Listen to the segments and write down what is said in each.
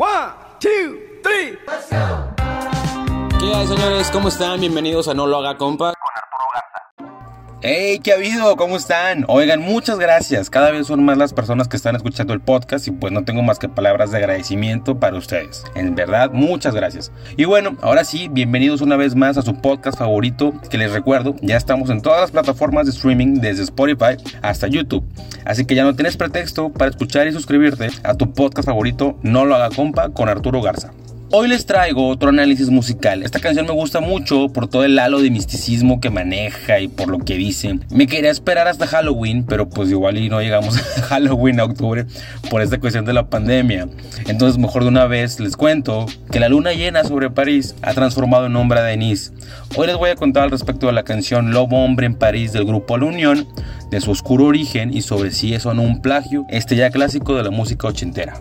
One, two, three. ¿Qué hay, señores? ¿Cómo están? Bienvenidos a No Lo Haga Compa. Hey, ¿qué ha habido? ¿Cómo están? Oigan, muchas gracias. Cada vez son más las personas que están escuchando el podcast y pues no tengo más que palabras de agradecimiento para ustedes. En verdad, muchas gracias. Y bueno, ahora sí, bienvenidos una vez más a su podcast favorito, que les recuerdo, ya estamos en todas las plataformas de streaming, desde Spotify hasta YouTube. Así que ya no tienes pretexto para escuchar y suscribirte a tu podcast favorito, No lo haga compa, con Arturo Garza. Hoy les traigo otro análisis musical. Esta canción me gusta mucho por todo el halo de misticismo que maneja y por lo que dice. Me quería esperar hasta Halloween, pero pues igual y no llegamos a Halloween a octubre por esta cuestión de la pandemia. Entonces mejor de una vez les cuento que la luna llena sobre París ha transformado en nombre a Denise. Hoy les voy a contar al respecto de la canción Lobo Hombre en París del grupo La Unión, de su oscuro origen y sobre si es o no un plagio, este ya clásico de la música ochentera.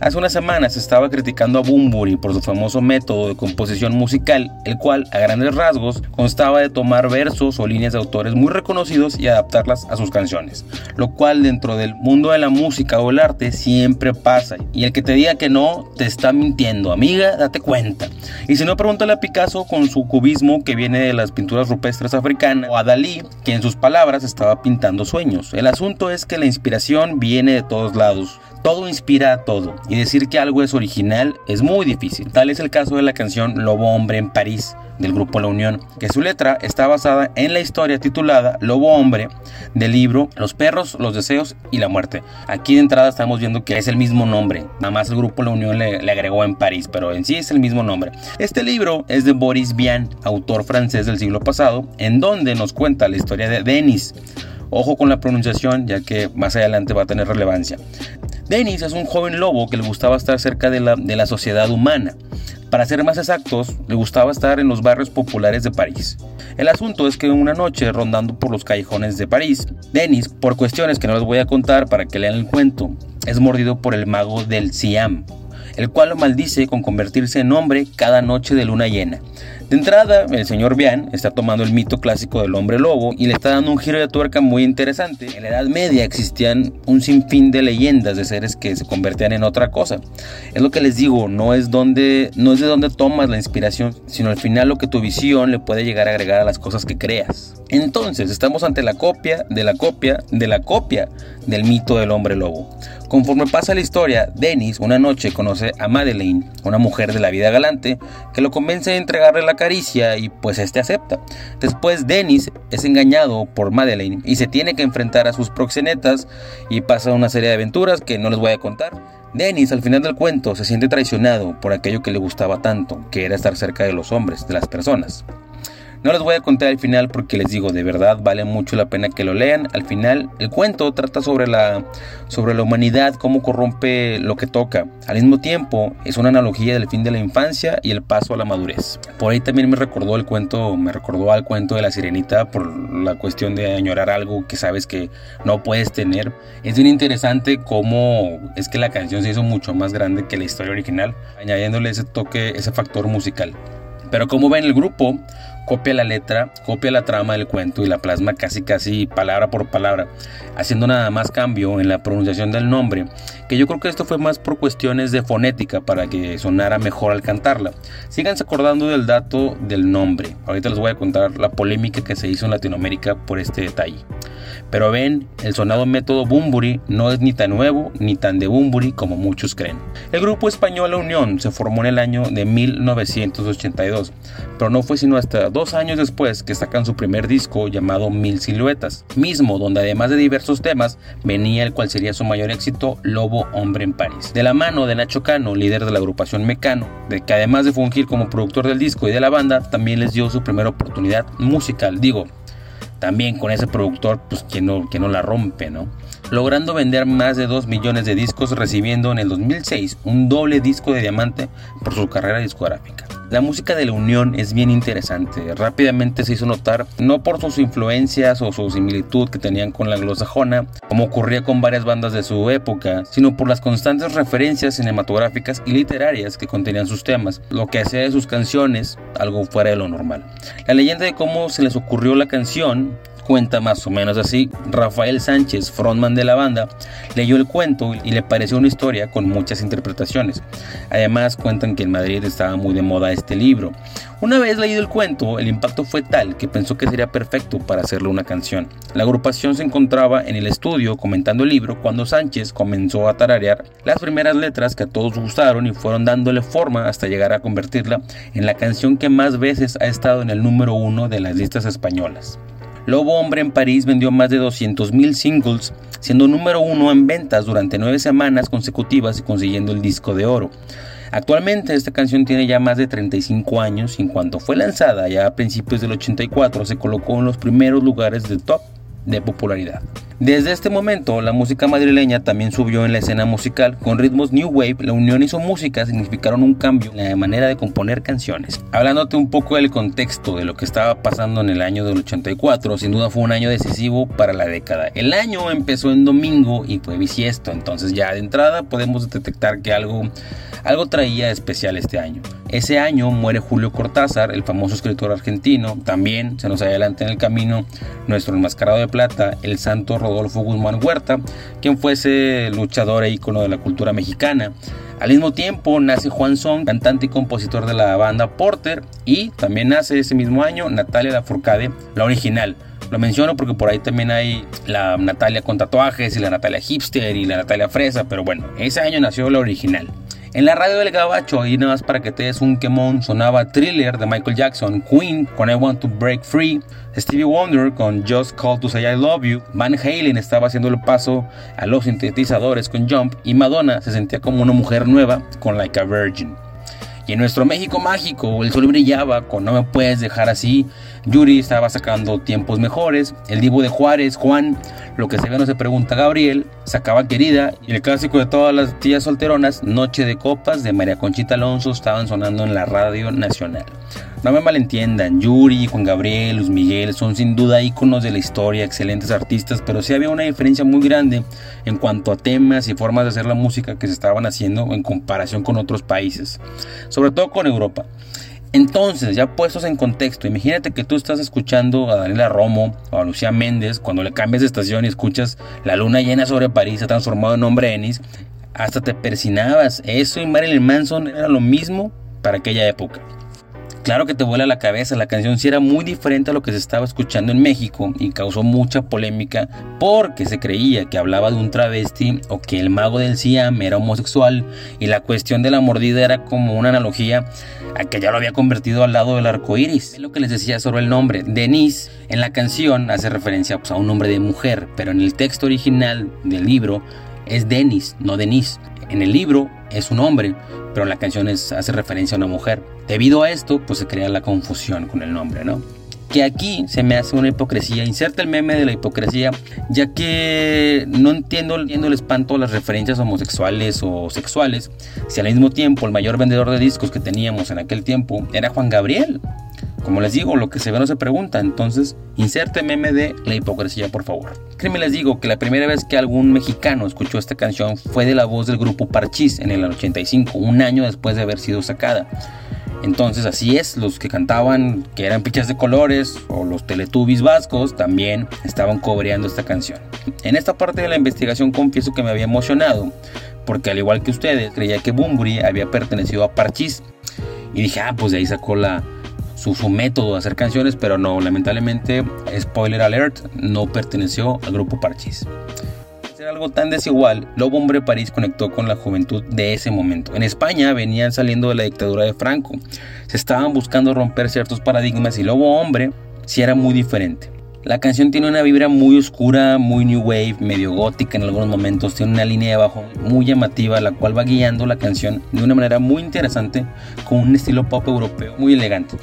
Hace unas semanas estaba criticando a Bumburi por su famoso método de composición musical, el cual, a grandes rasgos, constaba de tomar versos o líneas de autores muy reconocidos y adaptarlas a sus canciones, lo cual dentro del mundo de la música o el arte siempre pasa, y el que te diga que no, te está mintiendo, amiga, date cuenta. Y si no, pregúntale a Picasso con su cubismo que viene de las pinturas rupestres africanas, o a Dalí, que en sus palabras estaba pintando sueños. El asunto es que la inspiración viene de todos lados, todo inspira a todo y decir que algo es original es muy difícil. Tal es el caso de la canción Lobo Hombre en París del grupo La Unión, que su letra está basada en la historia titulada Lobo Hombre del libro Los perros, los deseos y la muerte. Aquí de entrada estamos viendo que es el mismo nombre, nada más el grupo La Unión le, agregó en París, pero en sí es el mismo nombre. Este libro es de Boris Vian, autor francés del siglo pasado, en donde nos cuenta la historia de Denis. Ojo con la pronunciación, ya que más adelante va a tener relevancia. Dennis es un joven lobo que le gustaba estar cerca de la, de la sociedad humana. Para ser más exactos, le gustaba estar en los barrios populares de París. El asunto es que una noche, rondando por los callejones de París, Dennis, por cuestiones que no les voy a contar para que lean el cuento, es mordido por el mago del Siam, el cual lo maldice con convertirse en hombre cada noche de luna llena. De entrada, el señor Bian está tomando el mito clásico del hombre lobo y le está dando un giro de tuerca muy interesante. En la Edad Media existían un sinfín de leyendas de seres que se convertían en otra cosa. Es lo que les digo, no es, donde, no es de dónde tomas la inspiración, sino al final lo que tu visión le puede llegar a agregar a las cosas que creas. Entonces, estamos ante la copia de la copia de la copia del mito del hombre lobo. Conforme pasa la historia, Dennis una noche conoce a Madeleine, una mujer de la vida galante, que lo convence de entregarle la caricia y pues este acepta. Después Dennis es engañado por Madeleine y se tiene que enfrentar a sus proxenetas y pasa una serie de aventuras que no les voy a contar. Dennis al final del cuento se siente traicionado por aquello que le gustaba tanto, que era estar cerca de los hombres, de las personas. No les voy a contar el final porque les digo, de verdad vale mucho la pena que lo lean. Al final, el cuento trata sobre la, sobre la humanidad, cómo corrompe lo que toca. Al mismo tiempo, es una analogía del fin de la infancia y el paso a la madurez. Por ahí también me recordó el cuento, me recordó al cuento de la sirenita por la cuestión de añorar algo que sabes que no puedes tener. Es bien interesante cómo es que la canción se hizo mucho más grande que la historia original, añadiéndole ese toque, ese factor musical. Pero como ven el grupo, copia la letra, copia la trama del cuento y la plasma casi casi palabra por palabra, haciendo nada más cambio en la pronunciación del nombre, que yo creo que esto fue más por cuestiones de fonética para que sonara mejor al cantarla. Síganse acordando del dato del nombre. Ahorita les voy a contar la polémica que se hizo en Latinoamérica por este detalle. Pero ven, el sonado método Bumburi no es ni tan nuevo ni tan de Bumburi como muchos creen. El grupo español La Unión se formó en el año de 1982, pero no fue sino hasta dos años después que sacan su primer disco llamado Mil Siluetas, mismo donde además de diversos temas venía el cual sería su mayor éxito Lobo Hombre en París. De la mano de Nacho Cano, líder de la agrupación Mecano, de que además de fungir como productor del disco y de la banda, también les dio su primera oportunidad musical, digo, también con ese productor, pues que no, que no la rompe, ¿no? Logrando vender más de 2 millones de discos, recibiendo en el 2006 un doble disco de diamante por su carrera discográfica. La música de la Unión es bien interesante, rápidamente se hizo notar no por sus influencias o su similitud que tenían con la anglosajona, como ocurría con varias bandas de su época, sino por las constantes referencias cinematográficas y literarias que contenían sus temas, lo que hacía de sus canciones algo fuera de lo normal. La leyenda de cómo se les ocurrió la canción cuenta más o menos así. Rafael Sánchez, frontman de la banda, leyó el cuento y le pareció una historia con muchas interpretaciones. Además cuentan que en Madrid estaba muy de moda este libro. Una vez leído el cuento, el impacto fue tal que pensó que sería perfecto para hacerle una canción. La agrupación se encontraba en el estudio comentando el libro cuando Sánchez comenzó a tararear las primeras letras que a todos gustaron y fueron dándole forma hasta llegar a convertirla en la canción que más veces ha estado en el número uno de las listas españolas. Lobo Hombre en París vendió más de 200.000 singles, siendo número uno en ventas durante nueve semanas consecutivas y consiguiendo el disco de oro. Actualmente esta canción tiene ya más de 35 años y en cuanto fue lanzada ya a principios del 84 se colocó en los primeros lugares del top de popularidad. Desde este momento, la música madrileña también subió en la escena musical. Con ritmos New Wave, la unión su música significaron un cambio en la manera de componer canciones. Hablándote un poco del contexto de lo que estaba pasando en el año del 84, sin duda fue un año decisivo para la década. El año empezó en domingo y fue bisiesto, entonces ya de entrada podemos detectar que algo, algo traía especial este año. Ese año muere Julio Cortázar, el famoso escritor argentino. También se nos adelanta en el camino nuestro enmascarado de plata, el santo Rodolfo Guzmán Huerta, quien fuese luchador e ícono de la cultura mexicana. Al mismo tiempo nace Juan Son, cantante y compositor de la banda Porter, y también nace ese mismo año Natalia Lafourcade, la original. Lo menciono porque por ahí también hay la Natalia con tatuajes y la Natalia hipster y la Natalia fresa, pero bueno, ese año nació la original. En la radio del Gabacho, ahí nada más para que te des un quemón, sonaba Thriller de Michael Jackson, Queen con I Want to Break Free, Stevie Wonder con Just Call to Say I Love You, Van Halen estaba haciendo el paso a los sintetizadores con Jump y Madonna se sentía como una mujer nueva con Like a Virgin. Y en nuestro México mágico, el sol brillaba con No me puedes dejar así. Yuri estaba sacando tiempos mejores. El Divo de Juárez, Juan, lo que se ve no se pregunta Gabriel, sacaba querida. Y el clásico de todas las tías solteronas, Noche de Copas de María Conchita Alonso, estaban sonando en la radio nacional. No me malentiendan, Yuri, Juan Gabriel, Luis Miguel son sin duda íconos de la historia, excelentes artistas, pero sí había una diferencia muy grande en cuanto a temas y formas de hacer la música que se estaban haciendo en comparación con otros países, sobre todo con Europa. Entonces, ya puestos en contexto, imagínate que tú estás escuchando a Daniela Romo o a Lucía Méndez cuando le cambias de estación y escuchas La luna llena sobre París, ha transformado en hombre Ennis, hasta te persinabas. Eso y Marilyn Manson era lo mismo para aquella época. Claro que te vuela la cabeza, la canción sí era muy diferente a lo que se estaba escuchando en México y causó mucha polémica porque se creía que hablaba de un travesti o que el mago del Siam era homosexual y la cuestión de la mordida era como una analogía a que ya lo había convertido al lado del arco iris. Es lo que les decía sobre el nombre. Denise en la canción hace referencia pues, a un nombre de mujer, pero en el texto original del libro es Denis, no Denise. En el libro es un hombre, pero la canción hace referencia a una mujer. Debido a esto, pues se crea la confusión con el nombre, ¿no? Que aquí se me hace una hipocresía, inserta el meme de la hipocresía, ya que no entiendo, entiendo el espanto a las referencias homosexuales o sexuales, si al mismo tiempo el mayor vendedor de discos que teníamos en aquel tiempo era Juan Gabriel. Como les digo, lo que se ve no se pregunta, entonces inserte meme de la hipocresía, por favor. Créeme les digo que la primera vez que algún mexicano escuchó esta canción fue de la voz del grupo Parchís en el 85, un año después de haber sido sacada. Entonces así es, los que cantaban que eran pichas de colores o los teletubbies vascos también estaban cobreando esta canción. En esta parte de la investigación confieso que me había emocionado, porque al igual que ustedes creía que Bumburi había pertenecido a Parchís. Y dije, ah, pues de ahí sacó la, su, su, método de hacer canciones, pero no, lamentablemente, spoiler alert, no perteneció al grupo Parchís. Ser algo tan desigual, Lobo Hombre París conectó con la juventud de ese momento. En España venían saliendo de la dictadura de Franco, se estaban buscando romper ciertos paradigmas y Lobo Hombre sí era muy diferente. La canción tiene una vibra muy oscura, muy new wave, medio gótica en algunos momentos, tiene una línea de bajo muy llamativa, la cual va guiando la canción de una manera muy interesante, con un estilo pop europeo muy elegante.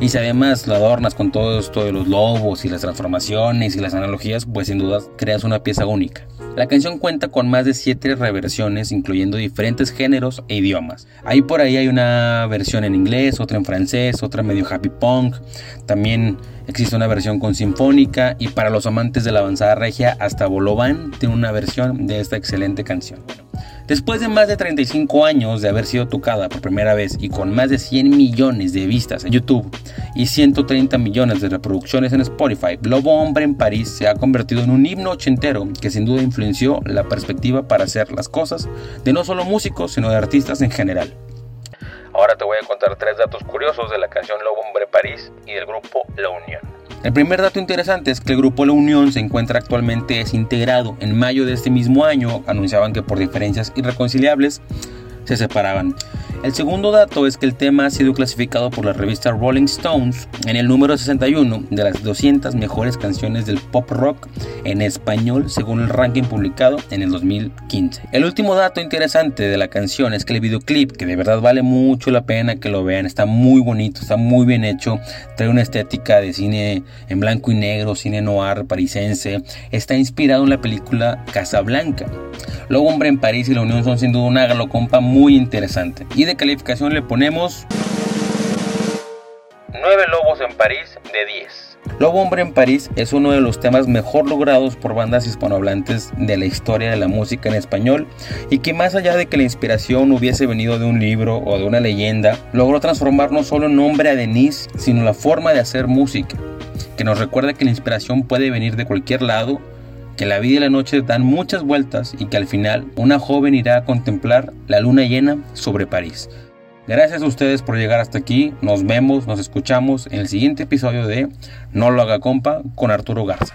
Y si además lo adornas con todo esto de los lobos y las transformaciones y las analogías, pues sin duda creas una pieza única. La canción cuenta con más de 7 reversiones, incluyendo diferentes géneros e idiomas. Ahí por ahí hay una versión en inglés, otra en francés, otra medio happy punk, también existe una versión con sinfónica y para los amantes de la avanzada regia hasta Bolovan tiene una versión de esta excelente canción. Después de más de 35 años de haber sido tocada por primera vez y con más de 100 millones de vistas en YouTube y 130 millones de reproducciones en Spotify, Lobo Hombre en París se ha convertido en un himno ochentero que sin duda influenció la perspectiva para hacer las cosas de no solo músicos, sino de artistas en general. Ahora te voy a contar tres datos curiosos de la canción Lobo Hombre París y del grupo La Unión. El primer dato interesante es que el grupo La Unión se encuentra actualmente desintegrado. En mayo de este mismo año anunciaban que por diferencias irreconciliables se separaban. El segundo dato es que el tema ha sido clasificado por la revista Rolling Stones en el número 61 de las 200 mejores canciones del pop rock en español según el ranking publicado en el 2015. El último dato interesante de la canción es que el videoclip, que de verdad vale mucho la pena que lo vean, está muy bonito, está muy bien hecho, trae una estética de cine en blanco y negro, cine noir parisense, está inspirado en la película Casablanca. Luego Hombre en París y La Unión son sin duda una galocompa muy interesante. Y de calificación le ponemos 9 lobos en París de 10. Lobo Hombre en París es uno de los temas mejor logrados por bandas hispanohablantes de la historia de la música en español y que más allá de que la inspiración hubiese venido de un libro o de una leyenda, logró transformar no solo el nombre a Denise, sino la forma de hacer música, que nos recuerda que la inspiración puede venir de cualquier lado que la vida y la noche dan muchas vueltas y que al final una joven irá a contemplar la luna llena sobre París. Gracias a ustedes por llegar hasta aquí. Nos vemos, nos escuchamos en el siguiente episodio de No lo haga compa con Arturo Garza.